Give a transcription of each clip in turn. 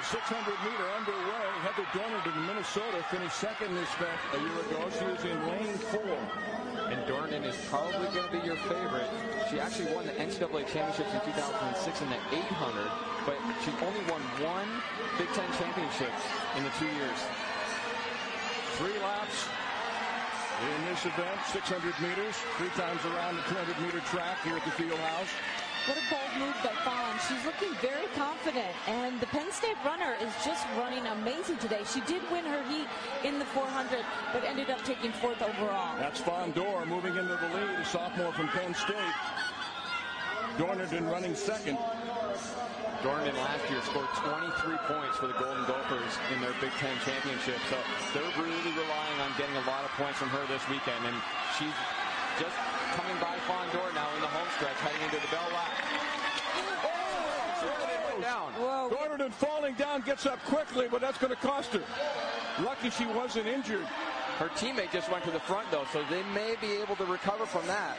The 600 meter underway. Heather Dornard in Minnesota finished second in this event a year ago. She was in lane four. And Dornan is probably going to be your favorite. She actually won the NCAA championships in 2006 in the 800, but she only won one Big Ten championships in the two years. Three laps in this event, 600 meters, three times around the 200 meter track here at the field house. What a bold move by Fawn. She's looking very confident, and the Penn State runner is just running amazing today. She did win her heat in the 400, but ended up taking fourth overall. That's Fawn Dorr moving into the lead, a sophomore from Penn State. Dornarden running second. Dornan last year scored 23 points for the Golden Gophers in their Big Ten championship, so they're really relying on getting a lot of points from her this weekend, and she's just coming by Fondor now in the home stretch, heading into the bell lap. Oh, down. Whoa. Dornarden falling down, gets up quickly, but that's going to cost her. Lucky she wasn't injured. Her teammate just went to the front though, so they may be able to recover from that.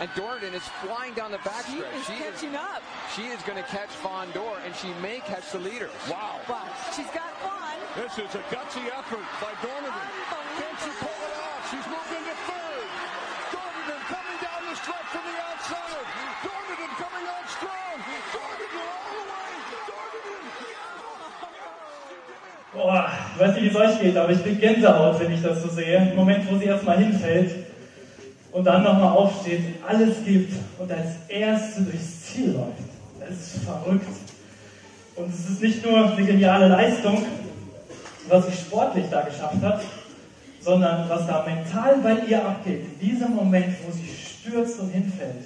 And Dornan is flying down the She backstretch. is She is, catching up. she is going to catch Fondor, and she may catch the leader. Wow. Wow. She's got fun. This is a gutsy effort by Dornarden. Can she pull Boah, ich weiß nicht, wie es euch geht, aber ich bin Gänsehaut, wenn ich das so sehe. Im Moment, wo sie erstmal hinfällt und dann nochmal aufsteht, alles gibt und als Erste durchs Ziel läuft. Das ist verrückt. Und es ist nicht nur eine geniale Leistung, was sie sportlich da geschafft hat, sondern was da mental bei ihr abgeht, in diesem Moment, wo sie stürzt und hinfällt.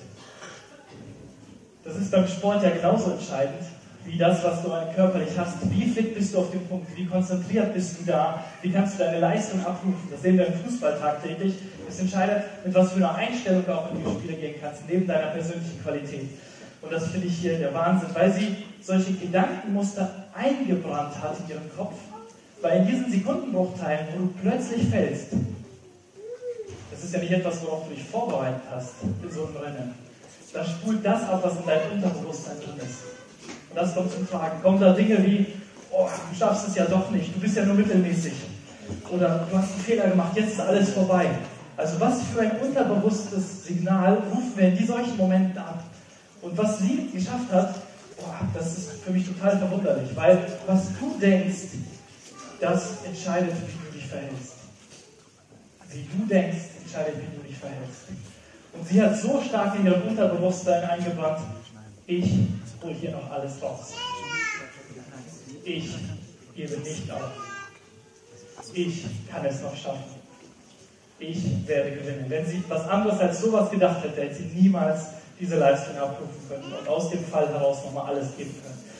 Das ist beim Sport ja genauso entscheidend wie das, was du körperlich hast. Wie fit bist du auf dem Punkt? Wie konzentriert bist du da? Wie kannst du deine Leistung abrufen? Das sehen wir im Fußball tagtäglich. Es entscheidet, mit was für einer Einstellung du auch in die Spiele gehen kannst, neben deiner persönlichen Qualität. Und das finde ich hier der Wahnsinn, weil sie solche Gedankenmuster eingebrannt hat in ihrem Kopf. Weil in diesen Sekundenbruchteilen, wo du plötzlich fällst, das ist ja nicht etwas, worauf du dich vorbereitet hast in so einem Rennen. Da spult das ab, was in deinem Unterbewusstsein drin ist. Und das kommt zum Tragen. Kommen da Dinge wie, oh, du schaffst es ja doch nicht, du bist ja nur mittelmäßig. Oder du hast einen Fehler gemacht, jetzt ist alles vorbei. Also was für ein unterbewusstes Signal rufen wir in die solchen Momenten ab? Und was sie geschafft hat, boah, das ist für mich total verwunderlich, weil was du denkst, das entscheidet, wie du dich verhältst. Wie du denkst, entscheidet, wie du dich verhältst. Und sie hat so stark in ihrem Unterbewusstsein eingebrannt, ich hole hier noch alles raus. Ich gebe nicht auf. Ich kann es noch schaffen. Ich werde gewinnen. Wenn sie was anderes als sowas gedacht hätte, hätte sie niemals diese Leistung abrufen können und aus dem Fall heraus nochmal alles geben können.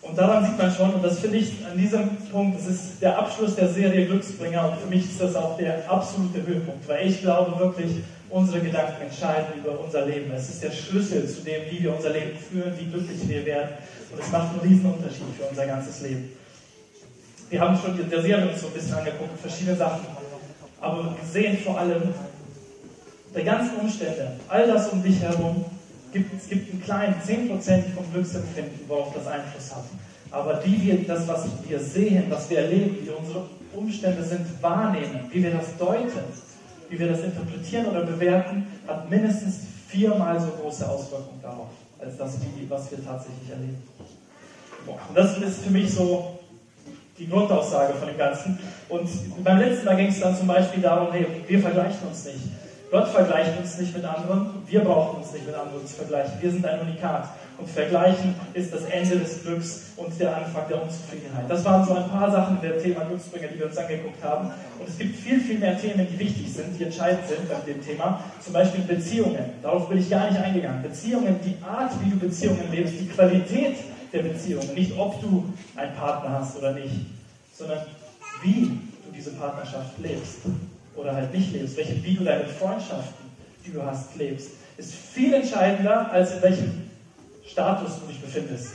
Und daran sieht man schon, und das finde ich an diesem Punkt, das ist der Abschluss der Serie Glücksbringer und für mich ist das auch der absolute Höhepunkt, weil ich glaube wirklich, unsere Gedanken entscheiden über unser Leben. Es ist der Schlüssel zu dem, wie wir unser Leben führen, wie glücklich wir werden und es macht einen riesen Unterschied für unser ganzes Leben. Wir haben schon in der Serie so ein bisschen angeguckt, verschiedene Sachen, aber wir sehen vor allem die ganzen Umstände, all das um dich herum, gibt, es gibt einen kleinen 10% vom Glücksempfinden, worauf das Einfluss hat. Aber wie wir das, was wir sehen, was wir erleben, wie unsere Umstände sind, wahrnehmen, wie wir das deuten, wie wir das interpretieren oder bewerten, hat mindestens viermal so große Auswirkungen darauf, als das, was wir tatsächlich erleben. Und das ist für mich so die Grundaussage von dem Ganzen. Und beim letzten Mal ging es dann zum Beispiel darum, hey, wir vergleichen uns nicht. Gott vergleicht uns nicht mit anderen, wir brauchen uns nicht mit anderen zu vergleichen. Wir sind ein Unikat. Und Vergleichen ist das Ende des Glücks und der Anfang der Unzufriedenheit. Das waren so ein paar Sachen der Thema Glücksbringer, die wir uns angeguckt haben. Und es gibt viel, viel mehr Themen, die wichtig sind, die entscheidend sind bei dem Thema. Zum Beispiel Beziehungen. Darauf bin ich gar nicht eingegangen. Beziehungen, die Art, wie du Beziehungen lebst, die Qualität der Beziehungen. Nicht, ob du einen Partner hast oder nicht, sondern wie du diese Partnerschaft lebst oder halt nicht lebst, welche, wie du deine Freundschaften, die du hast, lebst, ist viel entscheidender, als in welchem Status du dich befindest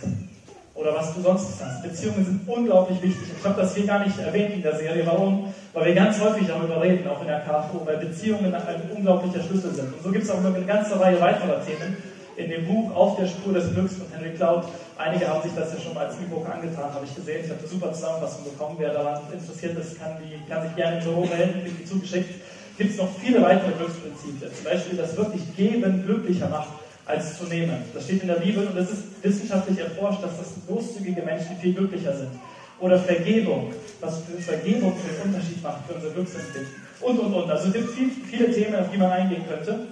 oder was du sonst hast. Beziehungen sind unglaublich wichtig. Ich habe das hier gar nicht erwähnt in der Serie. Warum? Weil wir ganz häufig darüber reden, auch in der KFO, weil Beziehungen ein unglaublicher Schlüssel sind. Und so gibt es auch noch eine ganze Reihe weiterer Themen, in dem Buch Auf der Spur des Glücks von Henry Cloud. Einige haben sich das ja schon mal als E-Book angetan, habe ich gesehen. Ich habe eine super Zusammenfassung bekommen. Wer daran interessiert ist, kann, die, kann sich gerne im Büro melden, die zugeschickt. Gibt es noch viele weitere Glücksprinzipien. Zum Beispiel, dass wirklich Geben glücklicher macht als zu nehmen. Das steht in der Bibel und es ist wissenschaftlich erforscht, dass das großzügige Menschen viel glücklicher sind. Oder Vergebung, was für Vergebung für den Unterschied macht für unser Glücksempfinden. Und, und, und. Also es gibt viel, viele Themen, auf die man eingehen könnte.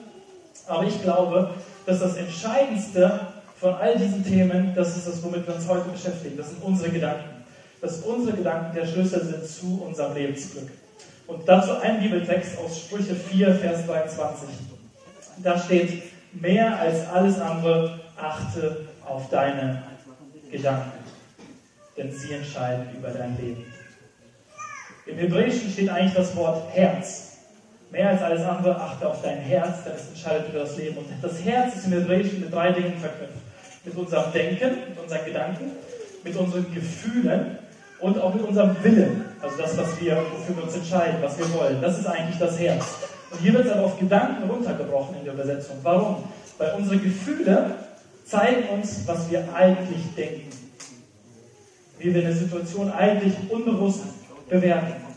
Aber ich glaube, dass das Entscheidendste von all diesen Themen, das ist das, womit wir uns heute beschäftigen. Das sind unsere Gedanken. Dass unsere Gedanken der Schlüssel sind zu unserem Lebensglück. Und dazu ein Bibeltext aus Sprüche 4, Vers 23. Da steht, mehr als alles andere achte auf deine Gedanken, denn sie entscheiden über dein Leben. Im Hebräischen steht eigentlich das Wort Herz. Mehr als alles andere achte auf dein Herz, denn es entscheidet über das Leben. Und das Herz ist im Hebräischen mit drei Dingen verknüpft. Mit unserem Denken, mit unseren Gedanken, mit unseren Gefühlen und auch mit unserem Willen. Also das, was wir, wofür wir uns entscheiden, was wir wollen. Das ist eigentlich das Herz. Und hier wird es aber auf Gedanken runtergebrochen in der Übersetzung. Warum? Weil unsere Gefühle zeigen uns, was wir eigentlich denken. Wie wir eine Situation eigentlich unbewusst bewerten.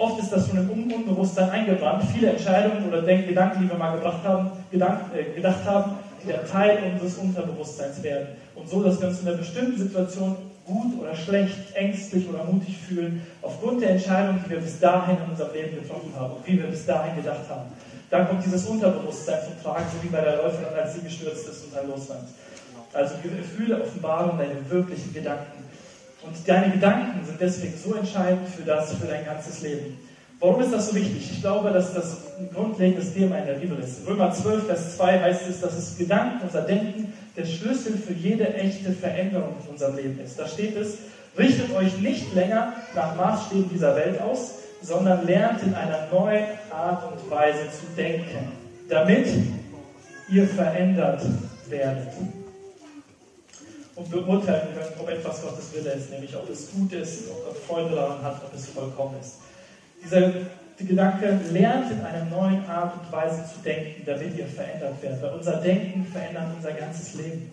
Oft ist das schon im Unbewusstsein eingebrannt. Viele Entscheidungen oder Gedanken, die wir mal gebracht haben, gedacht, äh, gedacht haben, die der Teil unseres Unterbewusstseins werden. Und so, dass wir uns in einer bestimmten Situation gut oder schlecht, ängstlich oder mutig fühlen, aufgrund der Entscheidungen, die wir bis dahin in unserem Leben getroffen haben und wie wir bis dahin gedacht haben. Dann kommt dieses Unterbewusstsein zum Tragen, so wie bei der Läuferin, als sie gestürzt ist und dann losrennt. Also Gefühle offenbaren deine wirklichen Gedanken. Und deine Gedanken sind deswegen so entscheidend für das, für dein ganzes Leben. Warum ist das so wichtig? Ich glaube, dass das ein grundlegendes Thema in der Bibel ist. Römer 12, Vers 2 heißt es, dass es Gedanken, unser Denken, der Schlüssel für jede echte Veränderung in unserem Leben ist. Da steht es, richtet euch nicht länger nach Maßstäben dieser Welt aus, sondern lernt in einer neuen Art und Weise zu denken, damit ihr verändert werdet und beurteilen könnt, ob etwas Gottes Wille ist, nämlich ob es gut ist, ob Gott Freude daran hat, ob es vollkommen ist. Dieser Gedanke lernt in einer neuen Art und Weise zu denken, damit ihr verändert werdet. Weil unser Denken verändert unser ganzes Leben.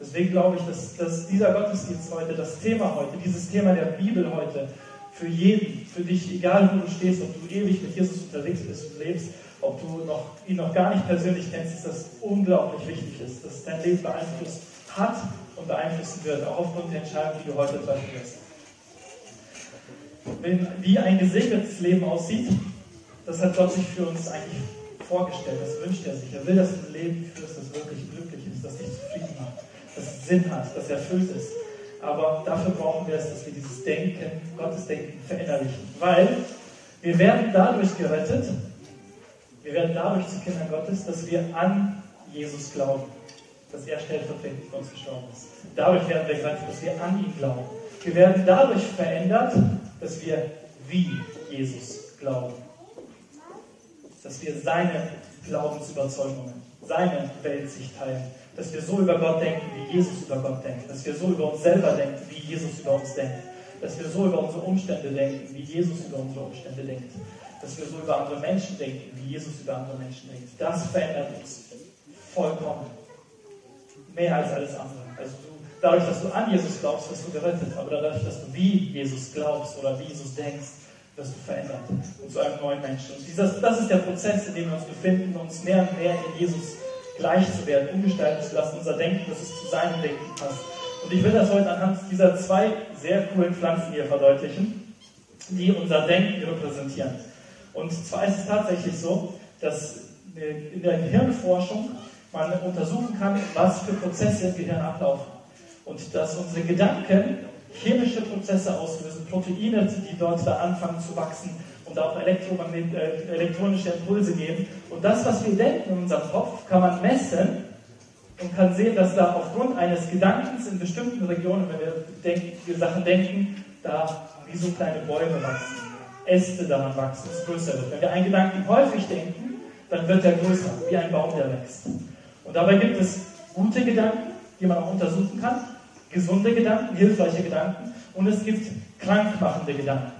Deswegen glaube ich, dass, dass dieser Gottesdienst heute, das Thema heute, dieses Thema der Bibel heute, für jeden, für dich, egal wo du stehst, ob du ewig mit Jesus unterwegs bist und lebst, ob du noch, ihn noch gar nicht persönlich kennst, dass das unglaublich wichtig ist, dass dein Leben beeinflusst hat und beeinflussen wird, auch aufgrund der Entscheidung, die du heute treffen wirst. Wenn, wie ein gesegnetes Leben aussieht, das hat Gott sich für uns eigentlich vorgestellt, das wünscht er sich. Er will, dass du ein Leben führst, das wirklich glücklich ist, das dich zufrieden macht, das Sinn hat, das erfüllt ist. Aber dafür brauchen wir es, dass wir dieses Denken, Gottes Denken verinnerlichen. Weil wir werden dadurch gerettet, wir werden dadurch zu Kindern Gottes, dass wir an Jesus glauben dass er stellvertretend für uns gestorben ist. Dadurch werden wir gerettet, dass wir an ihn glauben. Wir werden dadurch verändert, dass wir wie Jesus glauben. Dass wir seine Glaubensüberzeugungen, seine Weltsicht teilen. Dass wir so über Gott denken, wie Jesus über Gott denkt. Dass wir so über uns selber denken, wie Jesus über uns denkt. Dass wir so über unsere Umstände denken, wie Jesus über unsere Umstände denkt. Dass wir so über andere Menschen denken, wie Jesus über andere Menschen denkt. Das verändert uns vollkommen mehr als alles andere. Also du, dadurch, dass du an Jesus glaubst, wirst du gerettet, aber dadurch, dass du wie Jesus glaubst oder wie Jesus denkst, wirst du verändert und zu einem neuen Menschen. Und dieses, das ist der Prozess, in dem wir uns befinden, uns mehr und mehr in Jesus gleich zu werden, umgestalten zu lassen, unser Denken, dass es zu seinem Denken passt. Und ich will das heute anhand dieser zwei sehr coolen Pflanzen hier verdeutlichen, die unser Denken repräsentieren. Und zwar ist es tatsächlich so, dass in der Hirnforschung man untersuchen kann, was für Prozesse im Gehirn ablaufen. Und dass unsere Gedanken chemische Prozesse auslösen, Proteine, die dort anfangen zu wachsen und auch äh, elektronische Impulse geben. Und das, was wir denken in unserem Kopf, kann man messen und kann sehen, dass da aufgrund eines Gedankens in bestimmten Regionen, wenn wir denken, Sachen denken, da wie so kleine Bäume wachsen, Äste daran wachsen, es größer wird. Wenn wir einen Gedanken häufig denken, dann wird er größer, wie ein Baum, der wächst. Und dabei gibt es gute Gedanken, die man auch untersuchen kann, gesunde Gedanken, hilfreiche Gedanken und es gibt krankmachende Gedanken.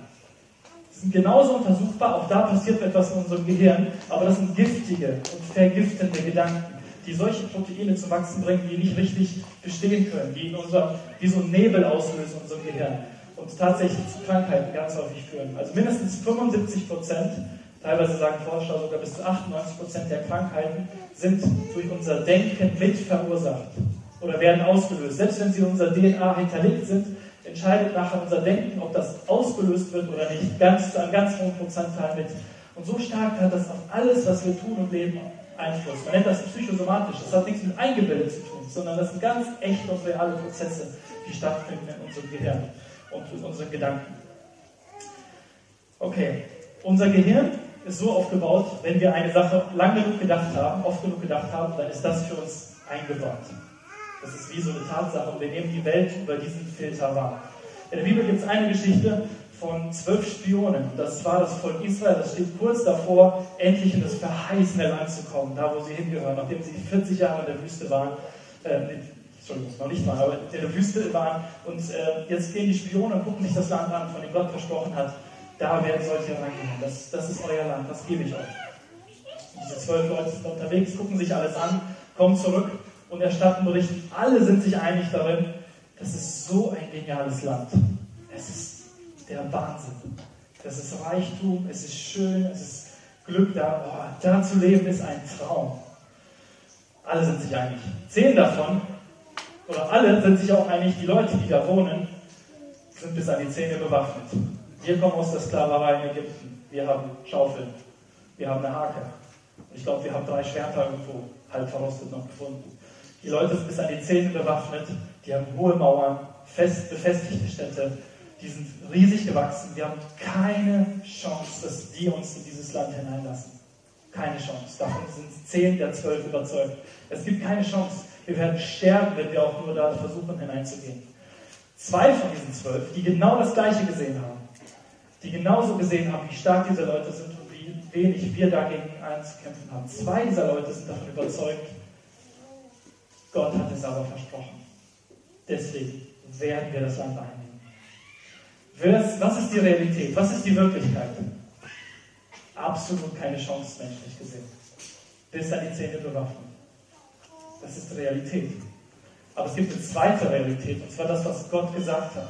Die sind genauso untersuchbar, auch da passiert etwas in unserem Gehirn, aber das sind giftige und vergiftende Gedanken, die solche Proteine zum Wachsen bringen, die nicht richtig bestehen können, die, in unser, die so einen Nebel auslösen in unserem Gehirn und tatsächlich zu Krankheiten ganz häufig führen. Also mindestens 75 Prozent, teilweise sagen Forscher sogar bis zu 98 Prozent der Krankheiten sind durch unser Denken mit verursacht oder werden ausgelöst. Selbst wenn sie in unserer DNA hinterlegt sind, entscheidet nachher unser Denken, ob das ausgelöst wird oder nicht, ganz zu einem ganz hohen Prozentteil mit. Und so stark hat das auf alles, was wir tun und leben, Einfluss. Man nennt das psychosomatisch. Das hat nichts mit eingebildet zu tun, sondern das sind ganz echte und reale Prozesse, die stattfinden in unserem Gehirn und in unseren Gedanken. Okay, unser Gehirn ist so aufgebaut, wenn wir eine Sache lang genug gedacht haben, oft genug gedacht haben, dann ist das für uns eingebaut. Das ist wie so eine Tatsache und wir nehmen die Welt über diesen Filter wahr. In der Bibel gibt es eine Geschichte von zwölf Spionen. Das war das Volk Israel, das steht kurz davor, endlich in das verheißene Land zu kommen, da wo sie hingehören, nachdem sie 40 Jahre in der Wüste waren. Äh, Entschuldigung, noch nicht mal, aber in der Wüste waren. Und äh, jetzt gehen die Spione und gucken sich das Land an, von dem Gott versprochen hat. Da werden solche reingehen. Das, das ist euer Land, das gebe ich euch. Diese zwölf Leute sind unterwegs, gucken sich alles an, kommen zurück und erstatten berichten. Alle sind sich einig darin, das ist so ein geniales Land. Es ist der Wahnsinn. Das ist Reichtum, es ist schön, es ist Glück da. Oh, da zu leben ist ein Traum. Alle sind sich einig. Zehn davon, oder alle sind sich auch einig, die Leute, die da wohnen, sind bis an die Zähne bewaffnet. Wir kommen aus der Sklaverei in Ägypten. Wir haben Schaufeln. Wir haben eine Hake. Und ich glaube, wir haben drei Schwerter irgendwo halb verrostet noch gefunden. Die Leute sind bis an die Zähne bewaffnet. Die haben hohe Mauern, fest befestigte Städte. Die sind riesig gewachsen. Wir haben keine Chance, dass die uns in dieses Land hineinlassen. Keine Chance. Davon sind zehn der zwölf überzeugt. Es gibt keine Chance. Wir werden sterben, wenn wir auch nur da versuchen hineinzugehen. Zwei von diesen zwölf, die genau das Gleiche gesehen haben, die genauso gesehen haben, wie stark diese Leute sind und wie wenig wir dagegen einzukämpfen haben. Zwei dieser Leute sind davon überzeugt, Gott hat es aber versprochen. Deswegen werden wir das Land einnehmen. Was ist die Realität? Was ist die Wirklichkeit? Absolut keine Chance, menschlich gesehen. Bis an die Zähne bewaffnet. Das ist Realität. Aber es gibt eine zweite Realität, und zwar das, was Gott gesagt hat.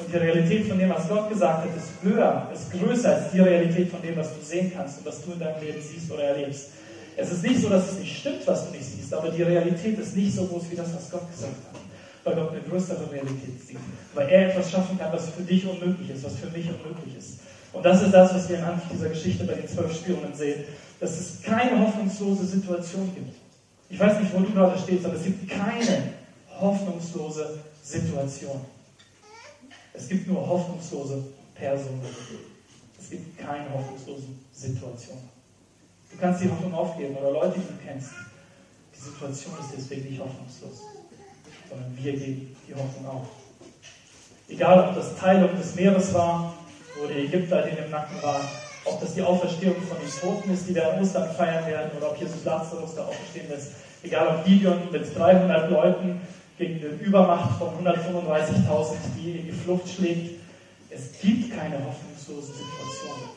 Und die Realität von dem, was Gott gesagt hat, ist höher, ist größer als die Realität von dem, was du sehen kannst und was du in deinem Leben siehst oder erlebst. Es ist nicht so, dass es nicht stimmt, was du nicht siehst, aber die Realität ist nicht so groß wie das, was Gott gesagt hat. Weil Gott eine größere Realität sieht. Weil er etwas schaffen kann, was für dich unmöglich ist, was für mich unmöglich ist. Und das ist das, was wir anhand dieser Geschichte bei den zwölf Spionen sehen, dass es keine hoffnungslose Situation gibt. Ich weiß nicht, wo du gerade stehst, aber es gibt keine hoffnungslose Situation. Es gibt nur hoffnungslose Personen. Es gibt keine hoffnungslose Situation. Du kannst die Hoffnung aufgeben oder Leute, die du kennst. Die Situation ist deswegen nicht hoffnungslos, sondern wir geben die Hoffnung auf. Egal, ob das Teilung des Meeres war, wo die Ägypter denen im Nacken waren, ob das die Auferstehung von den Toten ist, die wir an Ostern feiern werden, oder ob Jesus Lazarus da auferstehen lässt. Egal, ob Gideon mit 300 Leuten gegen eine Übermacht von 135.000, die in die Flucht schlägt. Es gibt keine hoffnungslose Situation.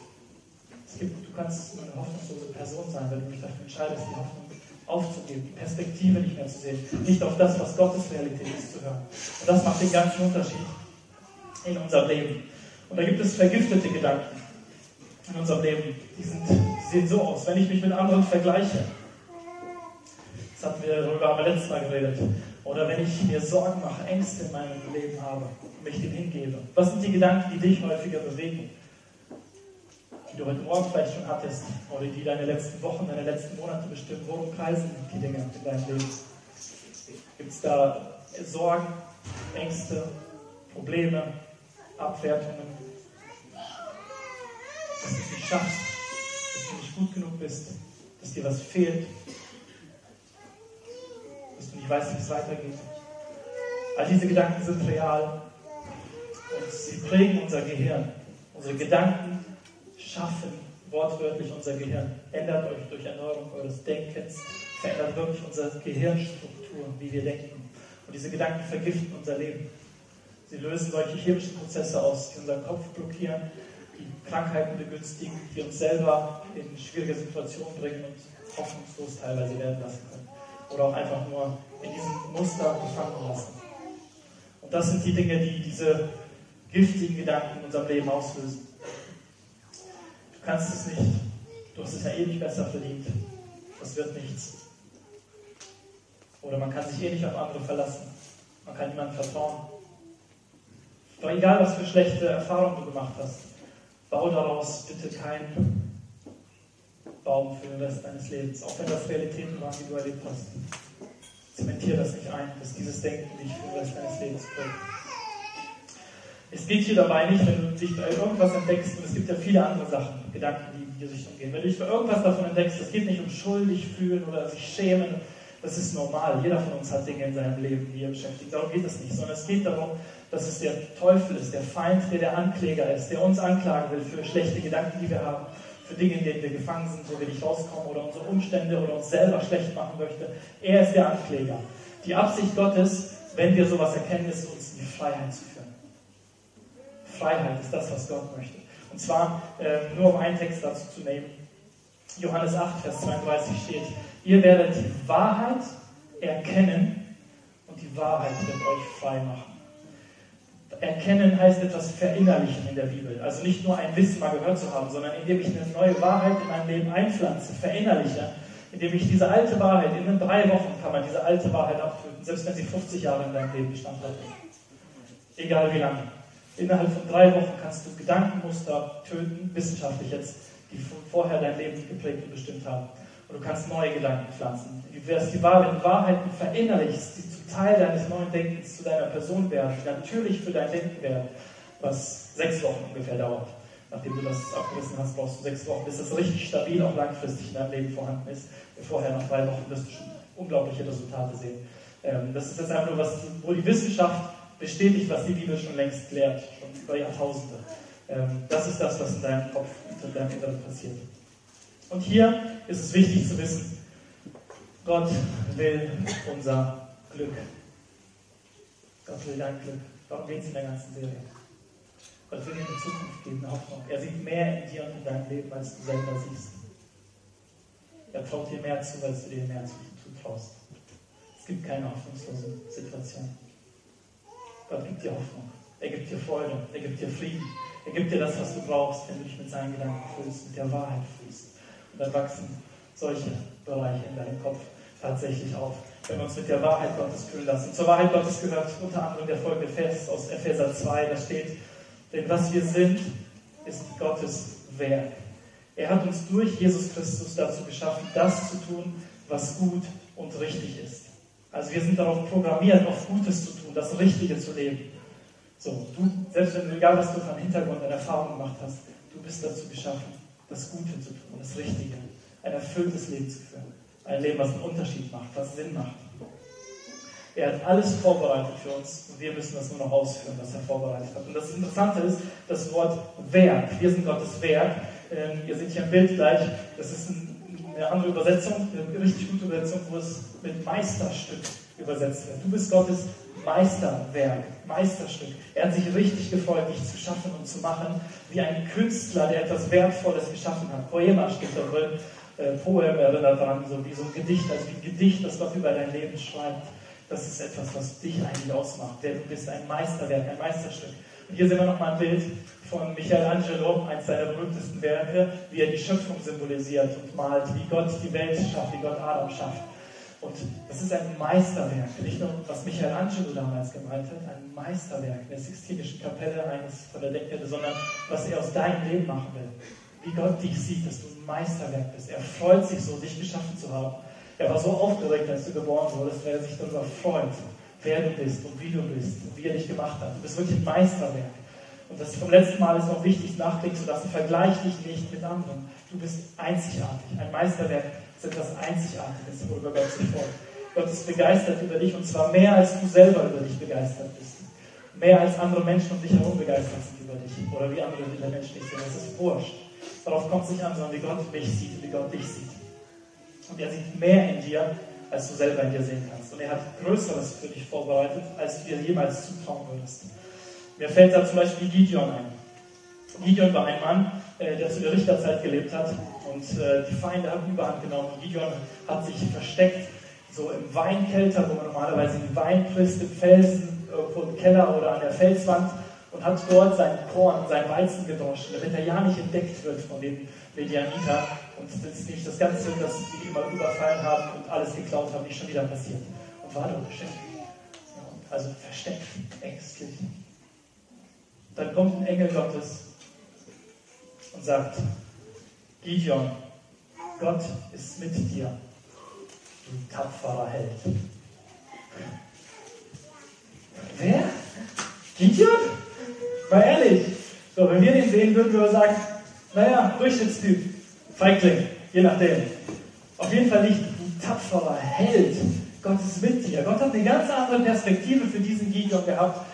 Es gibt, du kannst nur eine hoffnungslose Person sein, wenn du dich dafür entscheidest, die Hoffnung aufzugeben, die Perspektive nicht mehr zu sehen, nicht auf das, was Gottes Realität ist, zu hören. Und das macht den ganzen Unterschied in unserem Leben. Und da gibt es vergiftete Gedanken in unserem Leben. Die, sind, die sehen so aus. Wenn ich mich mit anderen vergleiche, das hatten wir darüber am letzten Mal geredet, oder wenn ich mir Sorgen mache, Ängste in meinem Leben habe mich dem hingebe. Was sind die Gedanken, die dich häufiger bewegen? Die du heute Morgen vielleicht schon hattest oder die deine letzten Wochen, deine letzten Monate bestimmen. Worum kreisen die Dinge in deinem Leben? Gibt es da Sorgen, Ängste, Probleme, Abwertungen? Dass du es nicht schaffst, dass du nicht gut genug bist, dass dir was fehlt, ich weiß, wie es weitergeht. All diese Gedanken sind real und sie prägen unser Gehirn. Unsere Gedanken schaffen wortwörtlich unser Gehirn. Ändert euch durch Erneuerung eures Denkens, verändert wirklich unsere Gehirnstruktur, wie wir denken. Und diese Gedanken vergiften unser Leben. Sie lösen solche chemischen Prozesse aus, die unseren Kopf blockieren, die Krankheiten begünstigen, die uns selber in schwierige Situationen bringen und hoffnungslos teilweise werden lassen können. Oder auch einfach nur in diesem Muster gefangen lassen. Und das sind die Dinge, die diese giftigen Gedanken in unserem Leben auslösen. Du kannst es nicht. Du hast es ja eh nicht besser verdient. Das wird nichts. Oder man kann sich eh nicht auf andere verlassen. Man kann niemandem vertrauen. Doch egal, was für schlechte Erfahrungen du gemacht hast, bau daraus bitte keinen Baum für den Rest deines Lebens. Auch wenn das Realitäten waren, die du erlebt hast. Zementier das nicht ein, dass dieses Denken dich für den Rest deines Lebens prägt. Es geht hier dabei nicht, wenn du dich bei irgendwas entdeckst, und es gibt ja viele andere Sachen, Gedanken, die in diese Richtung gehen. Wenn du dich bei irgendwas davon entdeckst, es geht nicht um schuldig fühlen oder sich schämen, das ist normal. Jeder von uns hat Dinge in seinem Leben, die er beschäftigt. Darum geht es nicht, sondern es geht darum, dass es der Teufel ist, der Feind, der der Ankläger ist, der uns anklagen will für schlechte Gedanken, die wir haben, Dinge, in denen wir gefangen sind, wo wir nicht rauskommen oder unsere Umstände oder uns selber schlecht machen möchte. Er ist der Ankläger. Die Absicht Gottes, wenn wir sowas erkennen, ist, uns in die Freiheit zu führen. Freiheit ist das, was Gott möchte. Und zwar äh, nur um einen Text dazu zu nehmen. Johannes 8, Vers 32 steht, ihr werdet die Wahrheit erkennen und die Wahrheit wird euch frei machen. Erkennen heißt etwas verinnerlichen in der Bibel. Also nicht nur ein Wissen mal gehört zu haben, sondern indem ich eine neue Wahrheit in mein Leben einpflanze, verinnerliche, indem ich diese alte Wahrheit, in drei Wochen kann man diese alte Wahrheit abtöten, selbst wenn sie 50 Jahre in deinem Leben Bestand hat. Egal wie lange. Innerhalb von drei Wochen kannst du Gedankenmuster töten, wissenschaftlich jetzt, die vorher dein Leben geprägt und bestimmt haben. Und du kannst neue Gedanken pflanzen. Du wirst die Wahrheit, Wahrheiten verinnerlichst, die zu Teil deines neuen Denkens zu deiner Person werden, natürlich für dein Denken werden, was sechs Wochen ungefähr dauert. Nachdem du das abgerissen hast, brauchst du sechs Wochen, bis das richtig stabil auch langfristig in deinem Leben vorhanden ist. Vorher nach drei Wochen wirst du schon unglaubliche Resultate sehen. Ähm, das ist jetzt einfach nur was, wo die Wissenschaft bestätigt, was die Bibel schon längst lehrt, schon über Jahrtausende. Ähm, das ist das, was in deinem Kopf, in deinem Inneren passiert. Und hier ist es wichtig zu wissen, Gott will unser Glück. Gott will dein Glück. Darum geht es in der ganzen Serie. Gott will dir eine Zukunft geben, Hoffnung. Er sieht mehr in dir und in deinem Leben, als du selber siehst. Er traut dir mehr zu, als du dir mehr zutraust. Es gibt keine hoffnungslose Situation. Gott gibt dir Hoffnung. Er gibt dir Freude. Er gibt dir Frieden. Er gibt dir das, was du brauchst, wenn du dich mit seinen Gedanken fühlst, mit der Wahrheit fühlst. Und dann wachsen solche Bereiche in deinem Kopf tatsächlich auf, wenn wir uns mit der Wahrheit Gottes füllen lassen. Zur Wahrheit Gottes gehört unter anderem der folgende Vers aus Epheser 2, da steht, denn was wir sind, ist Gottes Werk. Er hat uns durch Jesus Christus dazu geschaffen, das zu tun, was gut und richtig ist. Also wir sind darauf programmiert, auf Gutes zu tun, das Richtige zu leben. So, du, selbst wenn du, egal was du von Hintergrund und Erfahrung gemacht hast, du bist dazu geschaffen, das Gute zu tun, das Richtige, ein erfülltes Leben zu führen. Ein Leben, was einen Unterschied macht, was Sinn macht. Er hat alles vorbereitet für uns und wir müssen das nur noch ausführen, was er vorbereitet hat. Und das Interessante ist, das Wort Werk. Wir sind Gottes Werk. Ähm, ihr seht hier im Bild gleich, das ist eine andere Übersetzung, eine richtig gute Übersetzung, wo es mit Meisterstück übersetzt wird. Du bist Gottes Meisterwerk, Meisterstück. Er hat sich richtig gefreut, dich zu schaffen und zu machen, wie ein Künstler, der etwas Wertvolles geschaffen hat. Poema steht da drin, äh, Poem erinnert daran, so wie so ein Gedicht, also wie ein Gedicht, das Gott über dein Leben schreibt. Das ist etwas, was dich eigentlich ausmacht. Wer du bist, ein Meisterwerk, ein Meisterstück. Und hier sehen wir nochmal ein Bild von Michelangelo, eines seiner berühmtesten Werke, wie er die Schöpfung symbolisiert und malt, wie Gott die Welt schafft, wie Gott Adam schafft. Und das ist ein Meisterwerk, nicht nur was Michelangelo damals gemalt hat, ein Meisterwerk in der Sixtinischen Kapelle eines von der Deckkette, sondern was er aus deinem Leben machen will. Wie Gott dich sieht, dass du ein Meisterwerk bist. Er freut sich so, dich geschaffen zu haben. Er war so aufgeregt, als du geboren wurdest, weil er sich darüber freut, wer du bist und wie du bist und wie er dich gemacht hat. Du bist wirklich ein Meisterwerk. Und das vom letzten Mal ist noch wichtig nachdenken zu lassen. Vergleich dich nicht mit anderen. Du bist einzigartig. Ein Meisterwerk ist etwas Einzigartiges, worüber Gott sich freut. Gott ist begeistert über dich und zwar mehr als du selber über dich begeistert bist. Mehr als andere Menschen um dich herum begeistert sind über dich. Oder wie andere Menschen dich sehen. Das ist wurscht. Darauf kommt es nicht an, sondern wie Gott mich sieht wie Gott dich sieht. Und er sieht mehr in dir, als du selber in dir sehen kannst. Und er hat Größeres für dich vorbereitet, als du dir jemals zutrauen würdest. Mir fällt da zum Beispiel Gideon ein. Gideon war ein Mann, äh, der zu der Richterzeit gelebt hat und äh, die Feinde haben Überhand genommen. Gideon hat sich versteckt so im Weinkelter, wo man normalerweise den Wein frisst, im Felsen, irgendwo im Keller oder an der Felswand und hat dort sein Korn, sein Weizen gedroschen, damit er ja nicht entdeckt wird von den Medianiter und das nicht das Ganze, das sie immer überfallen haben und alles geklaut haben, nicht schon wieder passiert. Und war dort beschäftigt. Also versteckt, ängstlich. Dann kommt ein Engel Gottes und sagt, Gideon, Gott ist mit dir, du tapferer Held. Wer? Gideon? Mal ehrlich. So, wenn wir den sehen, würden wir sagen, naja, Durchschnittstyp, Feigling, je nachdem. Auf jeden Fall nicht du tapferer Held. Gott ist mit dir. Gott hat eine ganz andere Perspektive für diesen Gideon gehabt,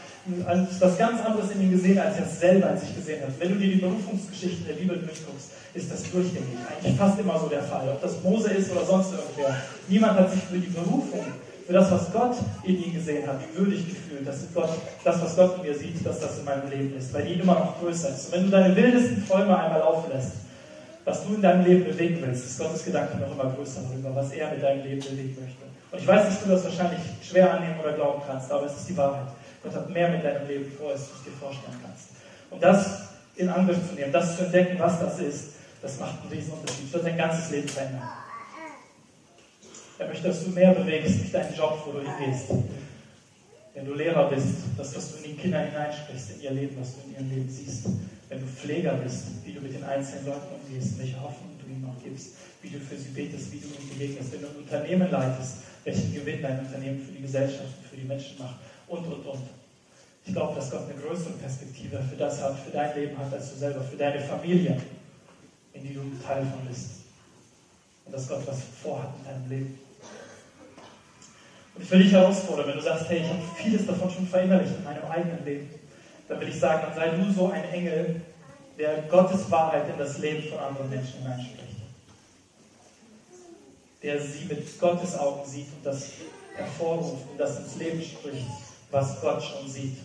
was ganz anderes in ihm gesehen, als er es selber in sich gesehen hat. Wenn du dir die Berufungsgeschichten der Bibel durchguckst, ist das durchgängig. Eigentlich fast immer so der Fall. Ob das Mose ist oder sonst irgendwer. Niemand hat sich für die Berufung, für das, was Gott in ihm gesehen hat, würdig gefühlt, dass Gott, das, was Gott in mir sieht, dass das in meinem Leben ist, weil die immer noch größer ist. Und wenn du deine wildesten Träume einmal auflässt, was du in deinem Leben bewegen willst, ist Gottes Gedanke noch immer größer darüber, was er mit deinem Leben bewegen möchte. Und ich weiß, dass du das wahrscheinlich schwer annehmen oder glauben kannst, aber es ist die Wahrheit. Gott hat mehr mit deinem Leben vor, als du es dir vorstellen kannst. Und das in Angriff zu nehmen, das zu entdecken, was das ist, das macht einen riesen Unterschied. Das wird dein ganzes Leben verändern. Er möchte, dass du mehr bewegst, nicht deinen Job, wo du hingehst. Wenn du Lehrer bist, das, was du in die Kinder hineinsprichst, in ihr Leben, was du in ihrem Leben siehst. Wenn du Pfleger bist, wie du mit den einzelnen Leuten umgehst, welche Hoffnung du ihnen noch gibst, wie du für sie betest, wie du ihnen begegnest. Wenn du ein Unternehmen leitest, welchen Gewinn dein Unternehmen für die Gesellschaft und für die Menschen macht und, und, und. Ich glaube, dass Gott eine größere Perspektive für das hat, für dein Leben hat, als du selber, für deine Familie, in die du Teil von bist. Und dass Gott was vorhat in deinem Leben. Und ich will dich herausfordern, wenn du sagst, hey, ich habe vieles davon schon verinnerlicht in meinem eigenen Leben, dann will ich sagen, dann sei du so ein Engel, der Gottes Wahrheit in das Leben von anderen Menschen hineinspricht. Der sie mit Gottes Augen sieht und das hervorruft und das ins Leben spricht, was Gott schon sieht,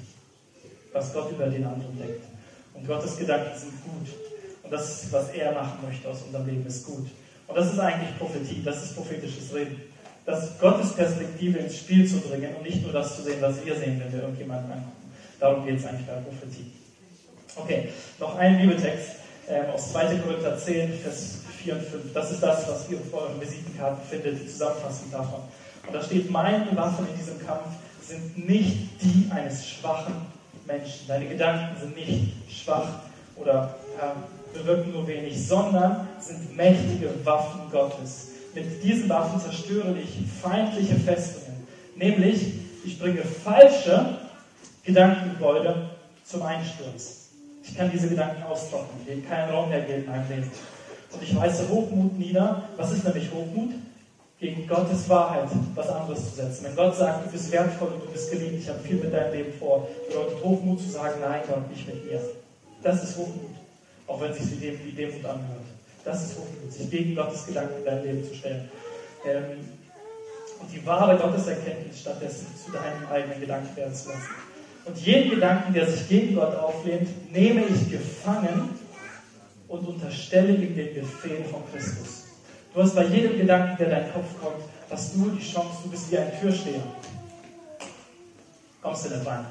was Gott über den anderen denkt. Und Gottes Gedanken sind gut. Und das, was er machen möchte aus unserem Leben, ist gut. Und das ist eigentlich Prophetie, das ist prophetisches Reden. Das Gottes Perspektive ins Spiel zu bringen und nicht nur das zu sehen, was wir sehen, wenn wir irgendjemanden angucken. Darum geht es eigentlich bei Prophetie. Okay, noch ein Bibeltext äh, aus 2. Korinther 10, Vers 4 und 5. Das ist das, was ihr vor euren Visitenkarten findet, die Zusammenfassung davon. Und da steht, meine Waffen in diesem Kampf sind nicht die eines schwachen Menschen. Deine Gedanken sind nicht schwach oder äh, bewirken nur wenig, sondern sind mächtige Waffen Gottes. Mit diesen Waffen zerstöre ich feindliche Festungen. Nämlich, ich bringe falsche Gedankengebäude zum Einsturz. Ich kann diese Gedanken austrocknen, denen keinen Raum mehr geben in meinem Leben. Und ich weise Hochmut nieder. Was ist nämlich Hochmut? Gegen Gottes Wahrheit was anderes zu setzen. Wenn Gott sagt, du bist wertvoll und du bist geliebt, ich habe viel mit deinem Leben vor, bedeutet Hochmut zu sagen, nein, Gott, nicht mit mir. Das ist Hochmut. Auch wenn sich wie Demut anhört. Das ist Hochmut, sich gegen Gottes Gedanken in dein Leben zu stellen. Ähm, und die wahre Gotteserkenntnis stattdessen zu deinem eigenen Gedanken werden zu lassen. Und jeden Gedanken, der sich gegen Gott auflehnt, nehme ich gefangen und unterstelle ihm den Befehl von Christus. Du hast bei jedem Gedanken, der dein Kopf kommt, hast du die Chance, du bist wie ein Türsteher. Kommst du nicht rein?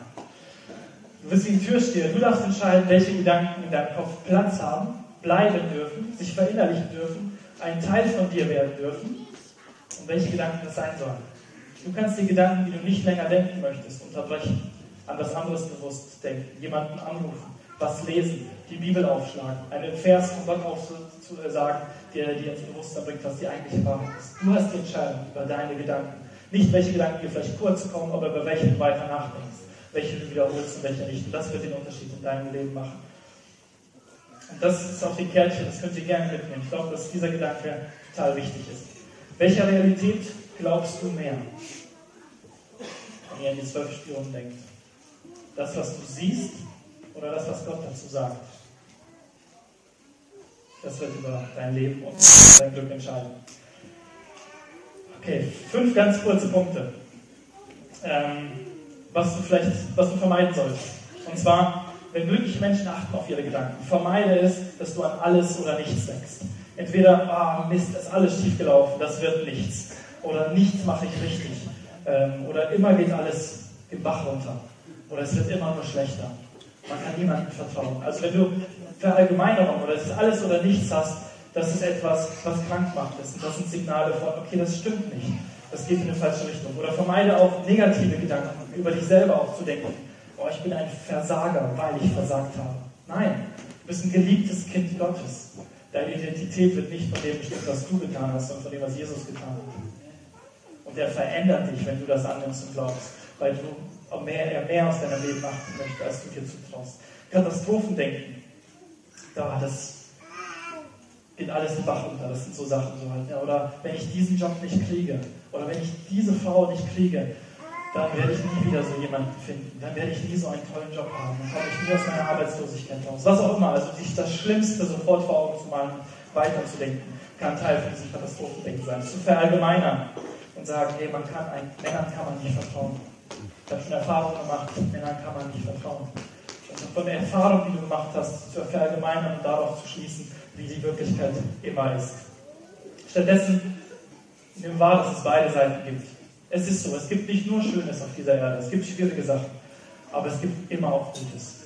Du bist wie ein Türsteher. Du darfst entscheiden, welche Gedanken in deinem Kopf Platz haben, bleiben dürfen, sich verinnerlichen dürfen, ein Teil von dir werden dürfen und welche Gedanken das sein sollen. Du kannst die Gedanken, die du nicht länger denken möchtest, unterbrechen an was anderes bewusst denken, jemanden anrufen, was lesen, die Bibel aufschlagen, einen Vers von Gott aufzusagen, der dir ins Bewusstsein bringt, was die eigentliche Wahrheit ist. Du hast die Entscheidung über deine Gedanken. Nicht, welche Gedanken dir vielleicht kurz kommen, aber über welche du weiter nachdenkst, welche du wiederholst und welche nicht. Und das wird den Unterschied in deinem Leben machen. Und das ist auch die Kärtchen, das könnt ihr gerne mitnehmen. Ich glaube, dass dieser Gedanke total wichtig ist. Welcher Realität glaubst du mehr? Wenn ihr an die zwölf Spionen denkt. Das, was du siehst oder das, was Gott dazu sagt? Das wird über dein Leben und dein Glück entscheiden. Okay, fünf ganz kurze Punkte, ähm, was du vielleicht, was du vermeiden solltest. Und zwar, wenn glückliche Menschen achten auf ihre Gedanken, vermeide es, dass du an alles oder nichts denkst. Entweder, ah, Mist, ist alles schiefgelaufen, das wird nichts. oder nichts mache ich richtig ähm, oder immer geht alles im Bach runter oder es wird immer nur schlechter. Man kann niemandem vertrauen. Also wenn du Verallgemeinerung oder es ist alles oder nichts hast, das ist etwas, was krank macht. Das das sind Signale von, okay, das stimmt nicht. Das geht in eine falsche Richtung. Oder vermeide auch negative Gedanken, über dich selber auch zu denken. Oh, ich bin ein Versager, weil ich versagt habe. Nein, du bist ein geliebtes Kind Gottes. Deine Identität wird nicht von dem bestimmt, was du getan hast, sondern von dem, was Jesus getan hat. Und er verändert dich, wenn du das annimmst und glaubst, weil du mehr, er mehr aus deinem Leben machen möchte, als du dir zutraust. Katastrophendenken, da, das geht alles den Bach runter. Das sind so Sachen so halt. Oder wenn ich diesen Job nicht kriege, oder wenn ich diese Frau nicht kriege, dann werde ich nie wieder so jemanden finden. Dann werde ich nie so einen tollen Job haben. Dann komme ich nie aus meiner Arbeitslosigkeit raus. Was auch immer. Also sich das Schlimmste sofort vor Augen zu malen, weiterzudenken, kann Teil von diesem Katastrophendenken sein. Zu verallgemeinern und sagen, hey, man kann ein, Männern kann man nicht vertrauen. Ich habe schon Erfahrungen gemacht, Männern kann man nicht vertrauen. Also von der Erfahrung, die du gemacht hast, zu verallgemeinern und darauf zu schließen, wie die Wirklichkeit immer ist. Stattdessen nimm wahr, dass es beide Seiten gibt. Es ist so, es gibt nicht nur Schönes auf dieser Erde, es gibt schwierige Sachen, aber es gibt immer auch Gutes.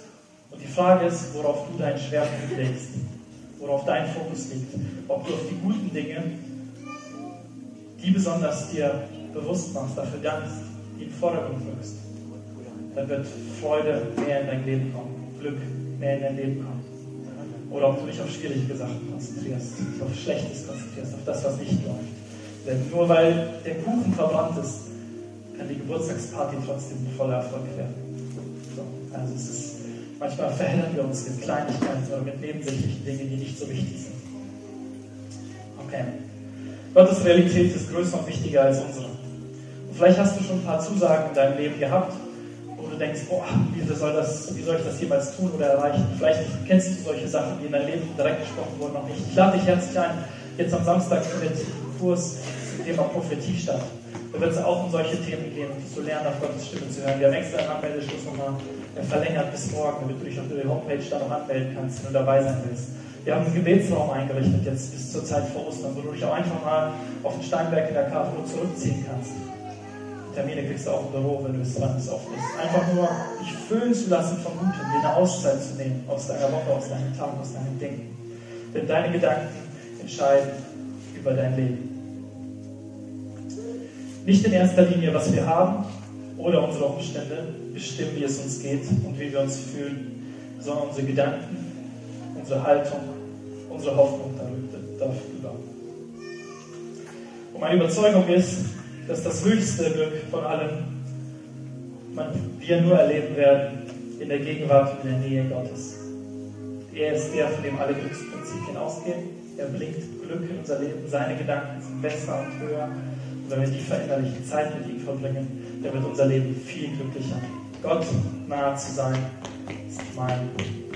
Und die Frage ist, worauf du deinen Schwerpunkt legst, worauf dein Fokus liegt. Ob du auf die guten Dinge, die besonders dir bewusst machst, dafür dankst, die im Vordergrund wirkst. Dann wird Freude mehr in dein Leben kommen, Glück mehr in dein Leben kommen. Oder ob du dich auf schwierige Sachen konzentrierst, auf Schlechtes konzentrierst, auf das, was nicht läuft. Denn nur weil der Kuchen verbrannt ist, kann die Geburtstagsparty trotzdem voller Erfolg werden. So, also es ist, manchmal verheddern wir uns mit Kleinigkeiten oder mit nebensächlichen Dingen, die nicht so wichtig sind. Okay. Gottes Realität ist größer und wichtiger als unsere. Und vielleicht hast du schon ein paar Zusagen in deinem Leben gehabt, wo du denkst, boah, wie soll, das, wie soll ich das jemals tun oder erreichen? Vielleicht kennst du solche Sachen, die in deinem Leben direkt gesprochen wurden, noch nicht. Ich lade dich herzlich ein, jetzt am Samstag mit Kurs Thema Prophetie statt. Da wird es auch um solche Themen gehen, um zu lernen, auf Gottes Stimme zu hören. Wir haben extra Anmeldeschluss nochmal verlängert bis morgen, damit du dich auf der Homepage da noch anmelden kannst, wenn du dabei sein willst. Wir haben einen Gebetsraum eingerichtet jetzt bis zur Zeit vor Ostern, wo du dich auch einfach mal auf den Steinberg in der Karlsruhe zurückziehen kannst. Termine kriegst du auch im Büro, wenn du es dran bist, oft ist. Einfach nur dich füllen zu lassen von Gutem, dir eine Auszeit zu nehmen aus deiner Woche, aus deinen Tagen, aus deinem Denken. Denn deine Gedanken entscheiden über dein Leben. Nicht in erster Linie, was wir haben oder unsere Umstände bestimmen, wie es uns geht und wie wir uns fühlen, sondern unsere Gedanken, unsere Haltung, unsere Hoffnung darüber. Und meine Überzeugung ist, dass das höchste Glück von allem wir nur erleben werden in der Gegenwart und in der Nähe Gottes. Er ist der, von dem alle Glücksprinzipien ausgehen. Er bringt Glück in unser Leben. Seine Gedanken sind besser und höher wenn wir die verinnerlichen Zeit mit ihm verbringen, dann wird unser Leben viel glücklicher. Gott nahe zu sein, ist mein.